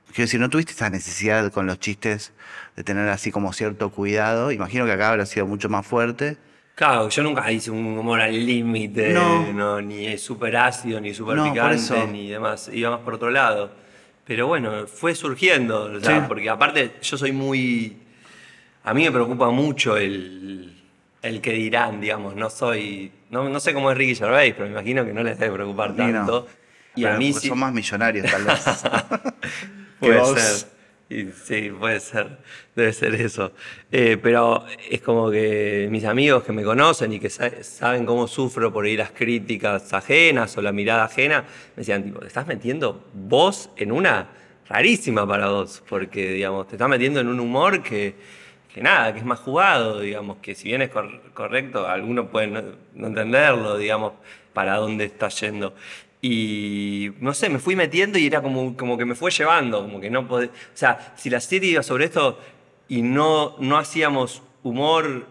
quiero decir, ¿no tuviste esa necesidad con los chistes de tener así como cierto cuidado? Imagino que acá habrá sido mucho más fuerte. Claro, yo nunca hice un humor al límite, No. no, ni súper ácido, ni súper No, picante, ni demás. Iba más por otro lado. Pero bueno, fue surgiendo, sea, Sí. porque aparte yo soy muy... A mí me preocupa mucho el, el que dirán, digamos, no soy... No, no sé cómo es Ricky Gervais, pero me imagino que no les debe preocupar tanto. Y Pero a mí sí... Son más millonarios, tal vez. Puede ser. Sí, puede ser. Debe ser eso. Eh, pero es como que mis amigos que me conocen y que sa- saben cómo sufro por ir las críticas ajenas o la mirada ajena, me decían, tipo, te estás metiendo vos en una rarísima para vos, porque, digamos, te estás metiendo en un humor que, que nada, que es más jugado, digamos, que si bien es cor- correcto, algunos pueden no, no entenderlo, digamos, para dónde está yendo. Y no sé, me fui metiendo y era como, como que me fue llevando, como que no podía. O sea, si la serie iba sobre esto y no, no hacíamos humor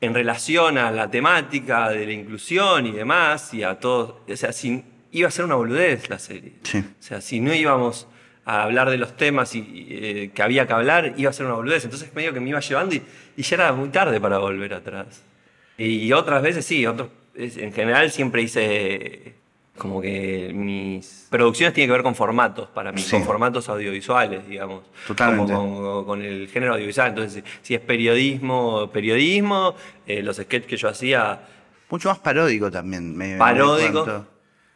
en relación a la temática de la inclusión y demás, y a todo. O sea, si, iba a ser una boludez la serie. Sí. O sea, si no íbamos a hablar de los temas y, eh, que había que hablar, iba a ser una boludez. Entonces medio que me iba llevando y, y ya era muy tarde para volver atrás. Y otras veces sí, otros, en general siempre hice como que mis producciones tienen que ver con formatos para mí, Sí. con formatos audiovisuales, digamos. Totalmente. Como con, con el género audiovisual. Entonces, si es periodismo, periodismo, eh, los sketches que yo hacía, Mucho más paródico también. me- Paródico.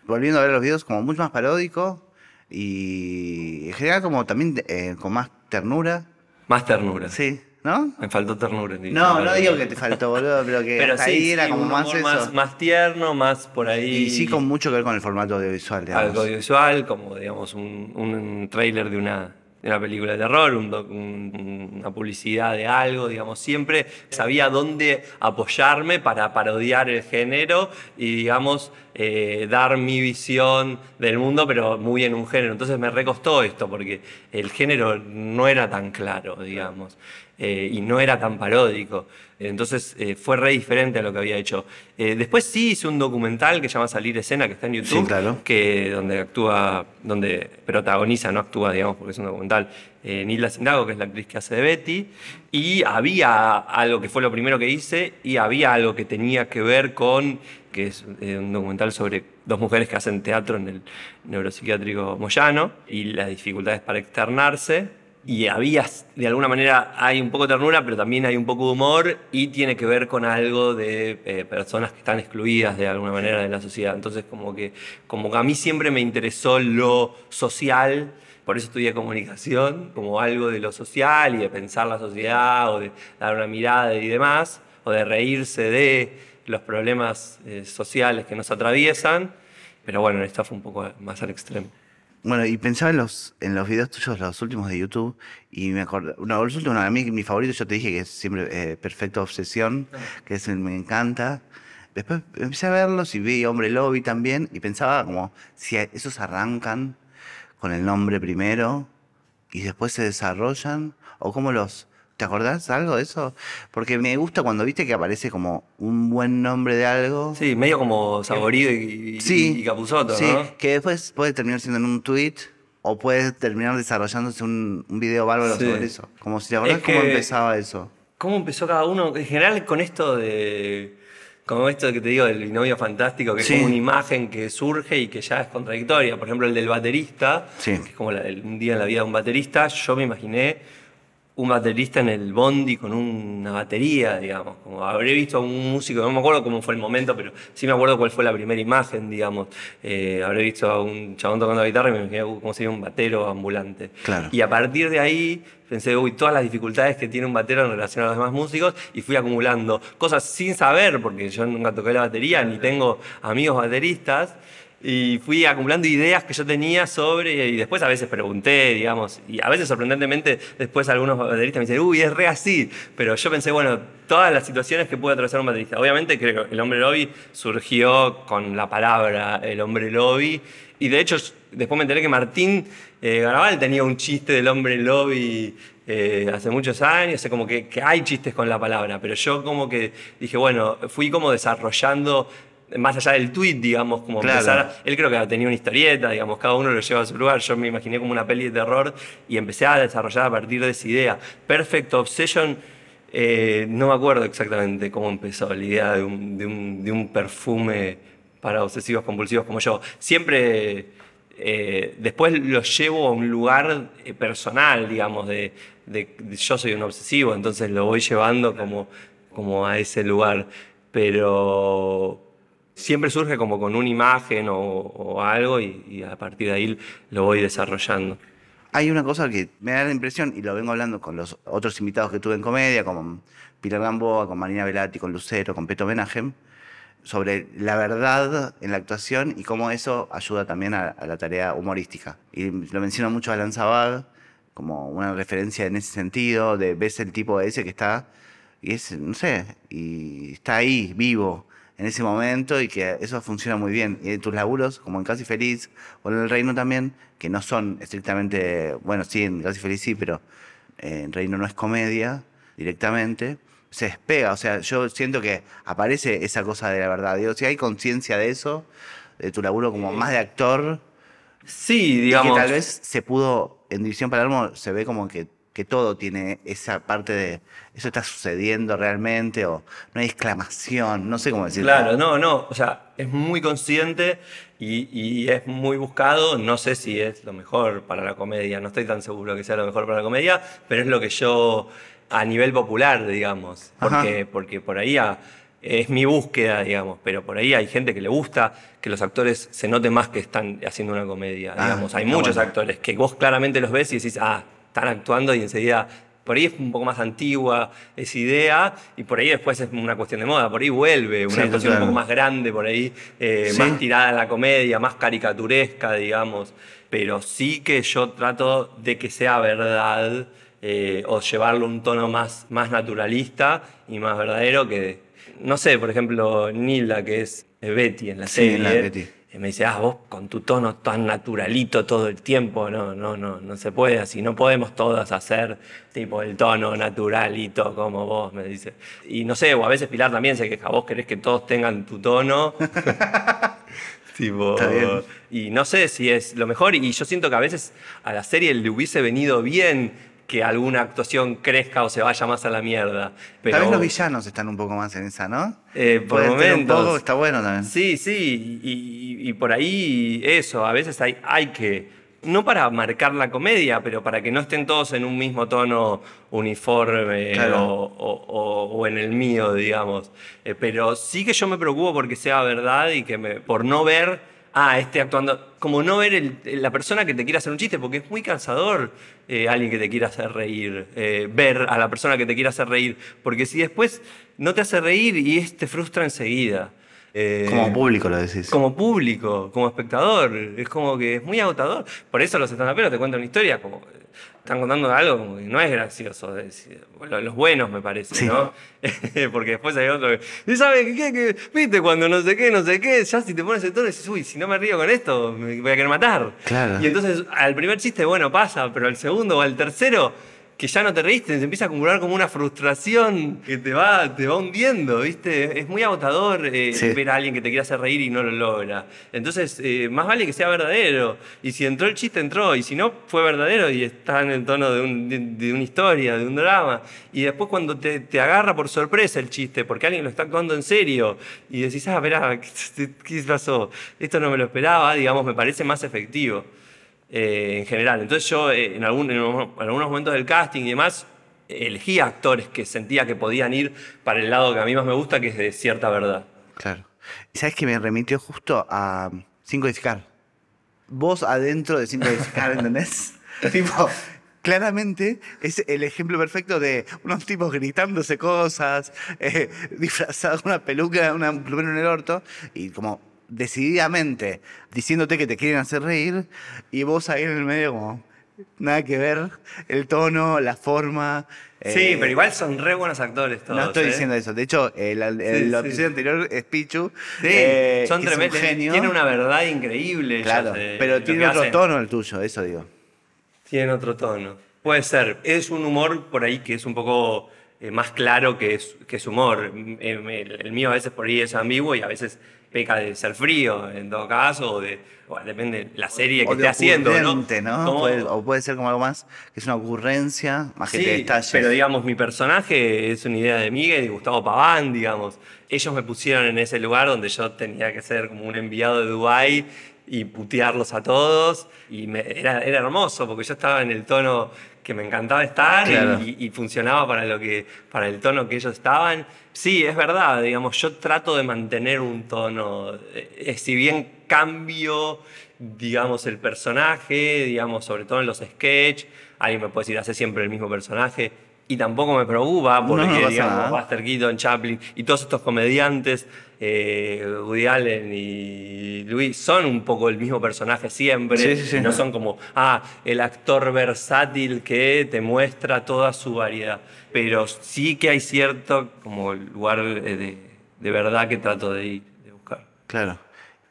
Volviendo a ver los videos, como mucho más paródico y en general como también eh, con más ternura. más ternura. Sí, ¿no? Me faltó ternura. dice. No, no digo que te faltó, boludo, pero que Pero hasta sí, ahí sí, era como más eso. más, tierno, más por ahí. Y sí con mucho que ver con el formato audiovisual, digamos. algo audiovisual, como digamos un, un tráiler de una, de una película de terror, un- una publicidad de algo, digamos, siempre sabía dónde apoyarme para parodiar el género y, digamos, eh, dar mi visión del mundo, pero muy en un género. Entonces me recostó esto, porque el género no era tan claro, digamos, eh, y no era tan paródico. Entonces eh, fue re diferente a lo que había hecho. Después sí hice un documental que se llama Salir Escena, que está en YouTube Sí, claro. que donde actúa, donde protagoniza, no actúa, digamos, porque es un documental, Nilda Sindago, que es la actriz que hace de Betty, y había algo que fue lo primero que hice, y había algo que tenía que ver con, que es eh, un documental sobre dos mujeres que hacen teatro en el neuropsiquiátrico Moyano, y las dificultades para externarse, y había, de alguna manera, hay un poco de ternura, pero también hay un poco de humor y tiene que ver con algo de eh, personas que están excluidas de alguna manera de la sociedad. Entonces, como que, como que a mí siempre me interesó lo social, por eso estudié comunicación, como algo de lo social y de pensar la sociedad o de dar una mirada y demás, o de reírse de los problemas eh, sociales que nos atraviesan. Pero bueno, esta fue un poco más al extremo. Bueno, y pensaba en los, en los videos tuyos, los últimos de YouTube, y me acordé, no, los últimos, no, a mí mi favorito, yo te dije que es siempre eh, Perfecta Obsesión, que es, el- me encanta. Después empecé a verlos y vi Hombre Lobby también, y pensaba como si esos arrancan con el nombre primero y después se desarrollan, o cómo los... ¿Te acordás algo de eso? Porque me gusta cuando viste que aparece como un buen nombre de algo. Sí, medio como Saborido y, y- Sí, y Capusotto, sí, ¿no? que después puede terminar siendo en un tweet o puede terminar desarrollándose un, un video bárbaro Sí. sobre eso. Como si te acordás Es cómo que- empezaba eso. ¿Cómo empezó cada uno? En general con esto de... Como esto que te digo del binomio fantástico, que Sí. es como una imagen que surge y que ya es contradictoria. Por ejemplo, el del baterista, Sí. que es como la- el- un día en la vida de un baterista, yo me imaginé un baterista en el bondi con una batería, digamos. Como habré visto a un músico, no me acuerdo cómo fue el momento, pero sí me acuerdo cuál fue la primera imagen, digamos. Eh, habré visto a un chabón tocando la guitarra y me imaginé cómo sería un batero ambulante. Claro. Y a partir de ahí pensé, uy, todas las dificultades que tiene un batero en relación a los demás músicos y fui acumulando cosas sin saber, porque yo nunca toqué la batería, ni tengo amigos bateristas. Y fui acumulando ideas que yo tenía sobre, y después a veces pregunté, digamos, y a veces sorprendentemente después algunos bateristas me dicen, uy, es re así. Pero yo pensé, bueno, todas las situaciones que puede atravesar un baterista. Obviamente creo que el hombre lobby surgió con la palabra el hombre lobby, y de hecho después me enteré que Martín eh, Garabal tenía un chiste del hombre lobby eh, hace muchos años, o como que hay chistes con la palabra, pero yo como que dije, bueno, fui como desarrollando más allá del tweet, digamos, como Claro. empezar. Él creo que tenía una historieta, digamos, cada uno lo lleva a su lugar. Yo me imaginé como una peli de terror y empecé a desarrollar a partir de esa idea. Perfect Obsession, eh, no me acuerdo exactamente cómo empezó la idea de un, de un- de un perfume para obsesivos compulsivos como yo. Siempre eh, después lo llevo a un lugar eh, personal, digamos, de, de- de- yo soy un obsesivo, entonces lo voy llevando como, como a ese lugar, pero siempre surge como con una imagen o, o algo y, y a partir de ahí lo voy desarrollando. Hay una cosa que me da la impresión, y lo vengo hablando con los otros invitados que tuve en comedia, como Pilar Gamboa, con Marina Velati, con Lucero, con Peto Menajem, sobre la verdad en la actuación y cómo eso ayuda también a, a la tarea humorística. Y lo menciono mucho a Lanzabag como una referencia en ese sentido, de ves el tipo ese que está, y es, no sé, y está ahí, vivo, en ese momento, y que eso funciona muy bien. Y en tus laburos, como en Casi Feliz, o en El Reino también, que no son estrictamente, bueno, sí, en Casi Feliz sí, pero eh, en Reino no es comedia directamente, se despega, o sea, yo siento que aparece esa cosa de la verdad. Digo, si hay conciencia de eso, de tu laburo como más de actor, Sí, y digamos. que tal vez se pudo, en División Palermo se ve como que, que todo tiene esa parte de, eso está sucediendo realmente, o no hay exclamación, no sé cómo decirlo. Claro, no, no. O sea, es muy consciente y, y es muy buscado. No sé si es lo mejor para la comedia. No estoy tan seguro que sea lo mejor para la comedia, pero es lo que yo, a nivel popular, digamos. Ajá. Porque, porque por ahí ah, es mi búsqueda, digamos. Pero por ahí hay gente que le gusta que los actores se note más que están haciendo una comedia. Ah, digamos. Hay muchos bueno. actores que vos claramente los ves y decís, ah, están actuando y enseguida. Por ahí es un poco más antigua esa idea y por ahí después es una cuestión de moda. Por ahí vuelve una Sí, actuación un total. poco más grande, por ahí eh, Sí. más tirada a la comedia, más caricaturesca, digamos. Pero sí que yo trato de que sea verdad eh, o llevarlo a un tono más, más naturalista y más verdadero que, no sé, por ejemplo, Nilda, que es Betty en la Sí, serie. la Betty. Y me dice, ah, vos con tu tono tan naturalito todo el tiempo, no, no, no, no se puede así, no podemos todas hacer tipo el tono naturalito como vos, me dice. Y no sé, o a veces Pilar también se queja, vos querés que todos tengan tu tono. tipo, y no sé si es lo mejor, y yo siento que a veces a la serie le hubiese venido bien que alguna actuación crezca o se vaya más a la mierda. Pero, Tal vez los villanos están un poco más en esa, ¿no? Eh, por tener un momentos. poco, está bueno también. Sí, sí, y, y- y por ahí eso, a veces hay, hay que, no para marcar la comedia, pero para que no estén todos en un mismo tono uniforme Claro. o, o- o- o en el mío, digamos. Eh, pero sí que yo me preocupo porque sea verdad y que me, por no ver, ah, este actuando, como no ver el- la persona que te quiere hacer un chiste, porque es muy cansador eh, alguien que te quiera hacer reír, eh, ver a la persona que te quiere hacer reír, porque si después no te hace reír y es- te frustra enseguida. Eh, Como público lo decís. como público, como espectador. Es como que es muy agotador. Por eso los estandaperos te cuentan una historia, como están contando algo que no es gracioso. es- lo- los buenos, me parece, Sí. ¿no? Porque después hay otro que. ¿Y sabes qué, qué? ¿Viste? Cuando no sé qué, no sé qué, ya si te pones el tono dices, uy, si no me río con esto, me voy a querer matar. Claro. Y entonces al primer chiste, bueno, pasa, pero al segundo o al tercero. Que ya no te reíste, se empieza a acumular como una frustración que te va, te va hundiendo, ¿viste? Es muy agotador eh, Sí. ver a alguien que te quiere hacer reír y no lo logra. Entonces, eh, más vale que sea verdadero. Y si entró el chiste, entró. Y si no, fue verdadero y está en el tono de, un- de- de una historia, de un drama. Y después cuando te, te agarra por sorpresa el chiste, porque alguien lo está actuando en serio, y decís, ah, esperá, ¿qué, qué pasó? Esto no me lo esperaba, digamos, me parece más efectivo. Eh, en general. Entonces yo eh, en, algún- en algunos momentos del casting y demás elegí actores que sentía que podían ir para el lado que a mí más me gusta, que es de cierta verdad. Claro. Y sabes que me remitió justo a Sin Codificar. Vos adentro de Sin Codificar, ¿entendés? tipo, claramente es el ejemplo perfecto de unos tipos gritándose cosas, eh, disfrazados con una peluca, una plumero en el orto, y como decididamente diciéndote que te quieren hacer reír, y vos ahí en el medio como nada que ver, el tono, la forma. Sí, eh, pero igual son re buenos actores todos. no estoy ¿eh? diciendo eso. De hecho, el, el, Sí, sí. episodio anterior es Pichu. Sí, eh, son un tremendos. genio. Tienen una verdad increíble. Claro, pero tiene otro hacen. tono el tuyo, eso digo. Tienen otro tono. Puede ser. Es un humor por ahí que es un poco eh, más claro que es, que es humor. Eh, El, el mío a veces por ahí es ambiguo y a veces peca de ser frío, en todo caso, o de, bueno, depende de la serie que O esté haciendo, ¿no? ocurrente, ¿no? Como- Puede- o puede ser como algo más, que es una ocurrencia, más que te Sí, destalles. pero digamos, mi personaje es una idea de Miguel y Gustavo Paván, digamos. Ellos me pusieron en ese lugar donde yo tenía que ser como un enviado de Dubái y putearlos a todos. Y me- era, era hermoso porque yo estaba en el tono que me encantaba estar Claro. y, y funcionaba para, lo que, para el tono que ellos estaban. Sí, es verdad, digamos, yo trato de mantener un tono, eh, si bien cambio, digamos, el personaje, digamos, sobre todo en los sketches, alguien me puede decir, hace siempre el mismo personaje, y tampoco me preocupa porque, No, no digamos. Buster Keaton, Chaplin y todos estos comediantes, eh, Woody Allen y Luis, son un poco el mismo personaje siempre. Sí, sí, sí. No son como, ah, el actor versátil que te muestra toda su variedad. Pero sí que hay cierto como lugar de, de verdad que trato de ir, de buscar. Claro.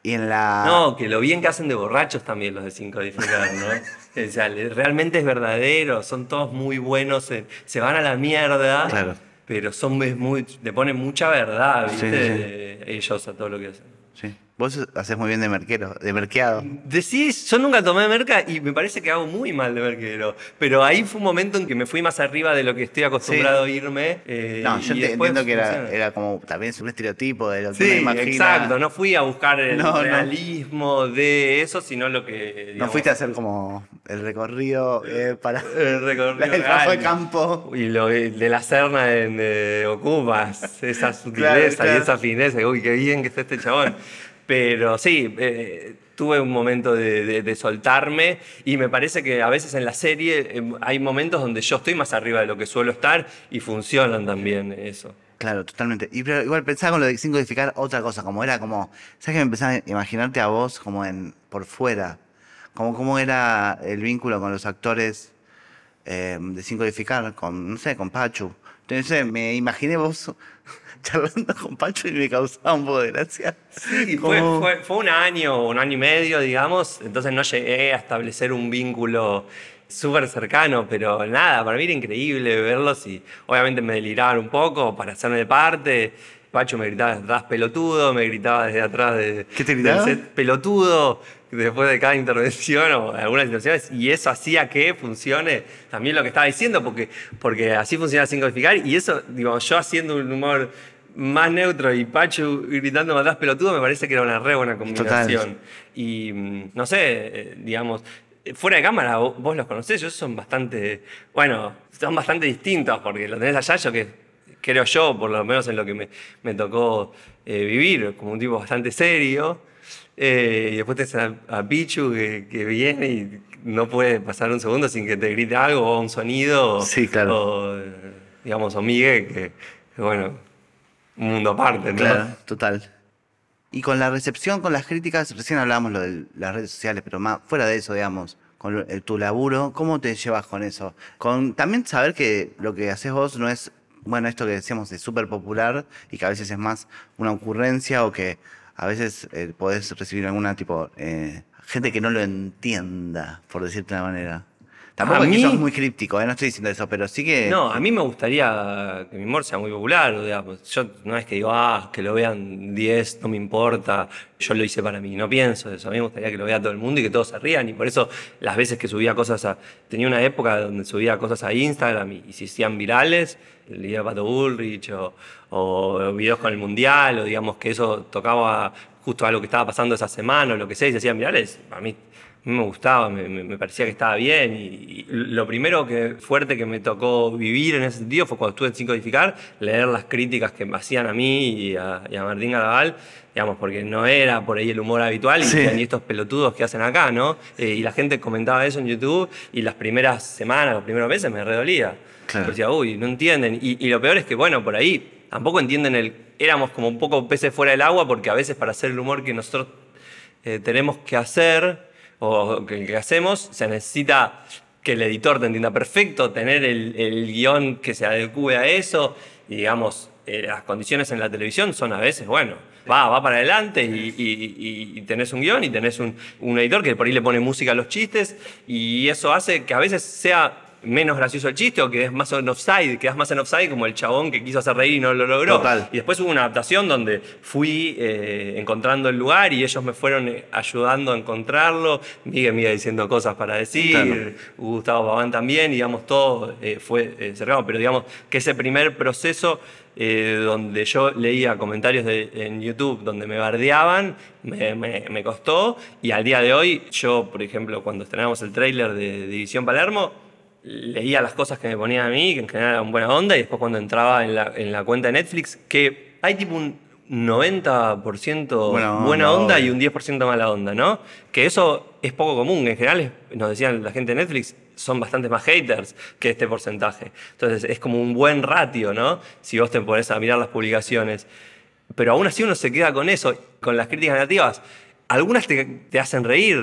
Y en la. No, que lo bien que hacen de borrachos también los de Sin Codificar, ¿no? o sea, realmente es verdadero, son todos muy buenos, en- se van a la mierda, Claro. Pero son es muy, le ponen mucha verdad, ¿viste? sí, sí. Ellos a todo lo que hacen. Vos haces muy bien de merquero, de merqueado. Decís, yo nunca tomé merca y me parece que hago muy mal de merquero. Pero ahí fue un momento en que me fui más arriba de lo que estoy acostumbrado a irme. eh, No, yo te entiendo que era, era como también es un estereotipo de lo que Sí, uno imagina. exacto. No fui a buscar el No, no. realismo de eso, sino lo que. No fuiste a hacer como el recorrido eh, para el recorrido el trabajo de campo. Y lo de la Serna en eh, Ocupas, esa sutileza Claro, claro. y esa fineza. Uy, qué bien que está este chabón. Pero sí, eh, tuve un momento de, de- de soltarme y me parece que a veces en la serie eh, hay momentos donde yo estoy más arriba de lo que suelo estar y funcionan también eso. Claro, totalmente. Y pero igual pensaba con lo de sin codificar otra cosa, como era como, ¿sabes que me empezaba a imaginarte a vos como en por fuera? Como cómo era el vínculo con los actores eh, de sin codificar, con, no sé, con Pachu. Entonces me imaginé vos charlando con Pachu y me causaba un poco de gracia. Sí, fue, Como- fue- fue un año, un año y medio, digamos, entonces no llegué a establecer un vínculo súper cercano, pero nada, para mí era increíble verlos y obviamente me deliraban un poco para hacerme de parte. Pacho me gritaba desde atrás pelotudo, me gritaba desde atrás de, ¿Qué te gritaba? set pelotudo después de cada intervención o algunas situaciones y eso hacía que funcione también lo que estaba diciendo porque, porque así funciona sin codificar y eso, digo, yo haciendo un humor más neutro y Pachu gritando atrás pelotudo me parece que era una re buena combinación. Y mm, no sé, eh, digamos, eh, fuera de cámara vos, los conocés, ellos son bastante, bueno, son bastante distintos porque lo tenés allá, yo que creo yo, por lo menos en lo que me, me tocó eh, vivir, como un tipo bastante serio. Eh, y después tenés a, a Pichu que, que viene y no puede pasar un segundo sin que te grite algo o un sonido. Sí, claro. O, digamos, o Miguel, que, que, bueno, un mundo aparte, ¿no? Claro, total. Y con la recepción, con las críticas, recién hablábamos lo de las redes sociales, pero más fuera de eso, digamos, con el- tu laburo, ¿cómo te llevas con eso? Con también saber que lo que haces vos no es, bueno, esto que decíamos de súper popular y que a veces es más una ocurrencia o que a veces eh, podés recibir alguna tipo, eh, gente que no lo entienda, por decirte de una manera. Tampoco A es que mí- sos muy críptico, eh, no estoy diciendo eso, pero sí que... No, a mí me gustaría que mi humor sea muy popular. digamos. Yo no es que digo, ah, que lo vean 10, no me importa, yo lo hice para mí. No pienso eso. A mí me gustaría que lo vea todo el mundo y que todos se rían. Y por eso las veces que subía cosas a. Tenía una época donde subía cosas a Instagram y, y se hacían virales, el día de Pato Bullrich o, o videos con el mundial, o digamos que eso tocaba justo algo que estaba pasando esa semana o lo que sea y se hacían virales. A mí a mí me gustaba, me, me- parecía que estaba bien. Y, y lo primero que, fuerte que me tocó vivir en ese sentido fue cuando estuve en Sin Codificar, leer las críticas que me hacían a mí y a, y a Martín Garabal, digamos, porque no era por ahí el humor habitual y Sí. decían, "Y estos pelotudos que hacen acá, ¿no? Eh, y la gente comentaba eso en YouTube y las primeras semanas, los primeros meses me redolía. Claro. Decía, uy, no entienden. Y, y lo peor es que, bueno, por ahí tampoco entienden el. Éramos como un poco peces fuera del agua porque a veces para hacer el humor que nosotros eh, tenemos que hacer o que, que hacemos, se necesita que el editor te entienda perfecto, tener el, el guion que se adecue a eso, y digamos, eh, las condiciones en la televisión son a veces, bueno, va, va para adelante y, y- y- y tenés un guion y tenés un, un editor que por ahí le pone música a los chistes, y eso hace que a veces sea menos gracioso el chiste o quedés más en offside, quedás más en offside como el chabón que quiso hacer reír y no lo logró. Total. Y después hubo una adaptación donde fui eh, encontrando el lugar y ellos me fueron eh, ayudando a encontrarlo. Miguel iba diciendo cosas para decir, Claro. Gustavo Paván también, y digamos, todo eh, fue eh, cercano, pero digamos que ese primer proceso donde yo leía comentarios de- en YouTube donde me bardeaban, me, me- me costó, y al día de hoy, yo, por ejemplo, cuando estrenamos el tráiler de División Palermo, leía las cosas que me ponían a mí, que en general eran buena onda, y después cuando entraba en la, en la cuenta de Netflix, que hay tipo un 90% Buena buena, onda, onda y un 10% mala onda, ¿no? Que eso es poco común. En general, nos decían la gente de Netflix, son bastante más haters que este porcentaje. Entonces, es como un buen ratio, ¿no? Si vos te pones a mirar las publicaciones. Pero aún así uno se queda con eso, con las críticas negativas. Algunas te, te hacen reír,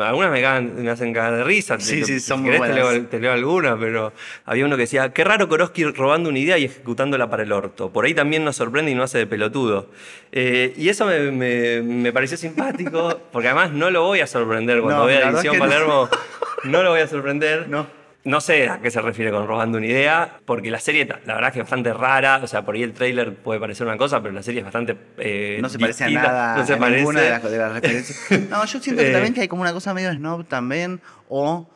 algunas me, cagan- me hacen cagar de risa. Sí, Te- sí, si son muy querés te buenas. leo, te leo alguna, pero había uno que decía, qué raro Koroski robando una idea y ejecutándola para el orto. Por ahí también nos sorprende y no hace de pelotudo. Eh, y eso me, me- me pareció simpático, porque además no lo voy a sorprender cuando No, vea la Edición es que no. Palermo. No. lo voy a sorprender. No. No sé a qué se refiere con robando una idea, porque la serie, la verdad es que es bastante rara. O sea, por ahí el tráiler puede parecer una cosa, pero la serie es bastante. eh, No se parece a nada No se en parece. ninguna de las, de las referencias. No, yo siento que Eh. también que hay como una cosa medio snob también, o...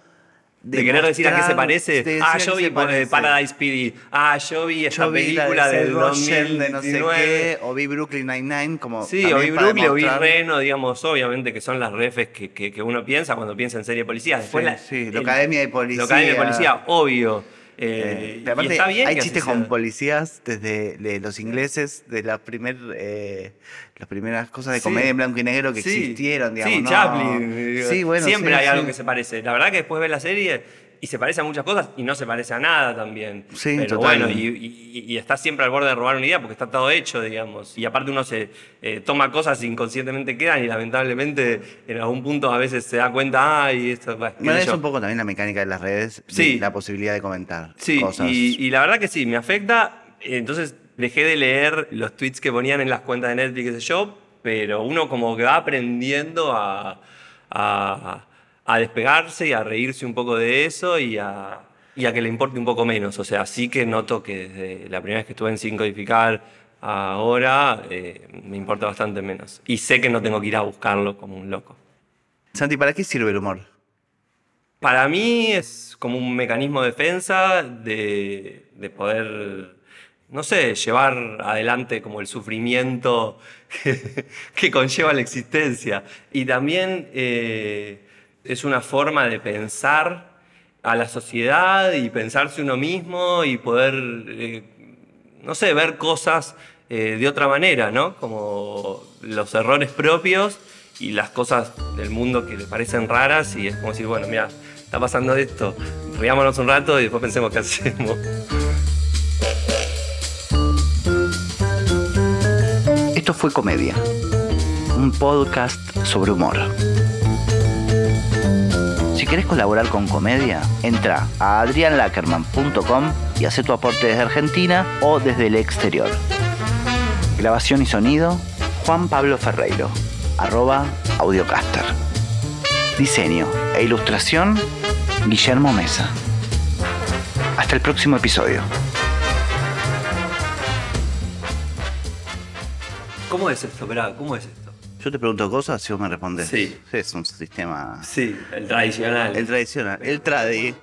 De querer decir a qué se parece. de ah, yo vi eh. Paradise PD. Ah, yo vi esta Yo vi la película de del Seth Rogen 2019. de no sé qué, o vi Brooklyn Nine-Nine, como Sí, o vi Brooklyn, o vi Reno, digamos, obviamente que son las refes que, que- que uno piensa cuando piensa en serie de policía. Después Sí, la, sí, la Academia de Policía. La Academia de Policía, obvio. Eh, pero aparte, está bien hay chistes sea. con policías desde de los ingleses, de las, primer, eh, las primeras cosas de Sí. comedia en blanco y negro que Sí. existieron, digamos. Sí, ¿no? Chaplin. digo, Sí, bueno, Siempre hay algo que se parece. La verdad que después ves la serie y se parece a muchas cosas y no se parece a nada también. Sí, Pero total. bueno, y, y- y está siempre al borde de robar una idea porque está todo hecho, digamos. Y aparte uno se eh, toma cosas inconscientemente quedan y lamentablemente en algún punto a veces se da cuenta, ay, esto, qué Bueno, sé es yo". un poco también la mecánica de las redes, de Sí. la posibilidad de comentar Sí, cosas. y, y la verdad que sí, me afecta. Entonces dejé de leer los tweets que ponían en las cuentas de Netflix de yo, pero uno como que va aprendiendo a, a- a despegarse y a reírse un poco de eso y a, y a que le importe un poco menos. O sea, sí que noto que desde la primera vez que estuve en Sin Codificar ahora eh, me importa bastante menos. Y sé que no tengo que ir a buscarlo como un loco. Santi, ¿para qué sirve el humor? Para mí es como un mecanismo de defensa de, de poder, no sé, llevar adelante como el sufrimiento que, que conlleva la existencia. Y también eh, es una forma de pensar a la sociedad y pensarse uno mismo y poder, eh, no sé, ver cosas eh, de otra manera, ¿no? Como los errores propios y las cosas del mundo que le parecen raras y es como decir, bueno, mira, está pasando esto, riámonos un rato y después pensemos qué hacemos. Esto fue Comedia, un podcast sobre humor. Querés colaborar con Comedia, entra a adrianlackerman.com y hace tu aporte desde Argentina o desde el exterior. Grabación y sonido, Juan Pablo Ferreiro, arroba audiocaster. Diseño e ilustración, Guillermo Mesa. Hasta el próximo episodio. ¿Cómo es esto? Esperá, ¿cómo es esto? Yo te pregunto cosas y vos me respondes. Sí. Es un sistema. Sí, el tradicional. El tradicional, el tradi.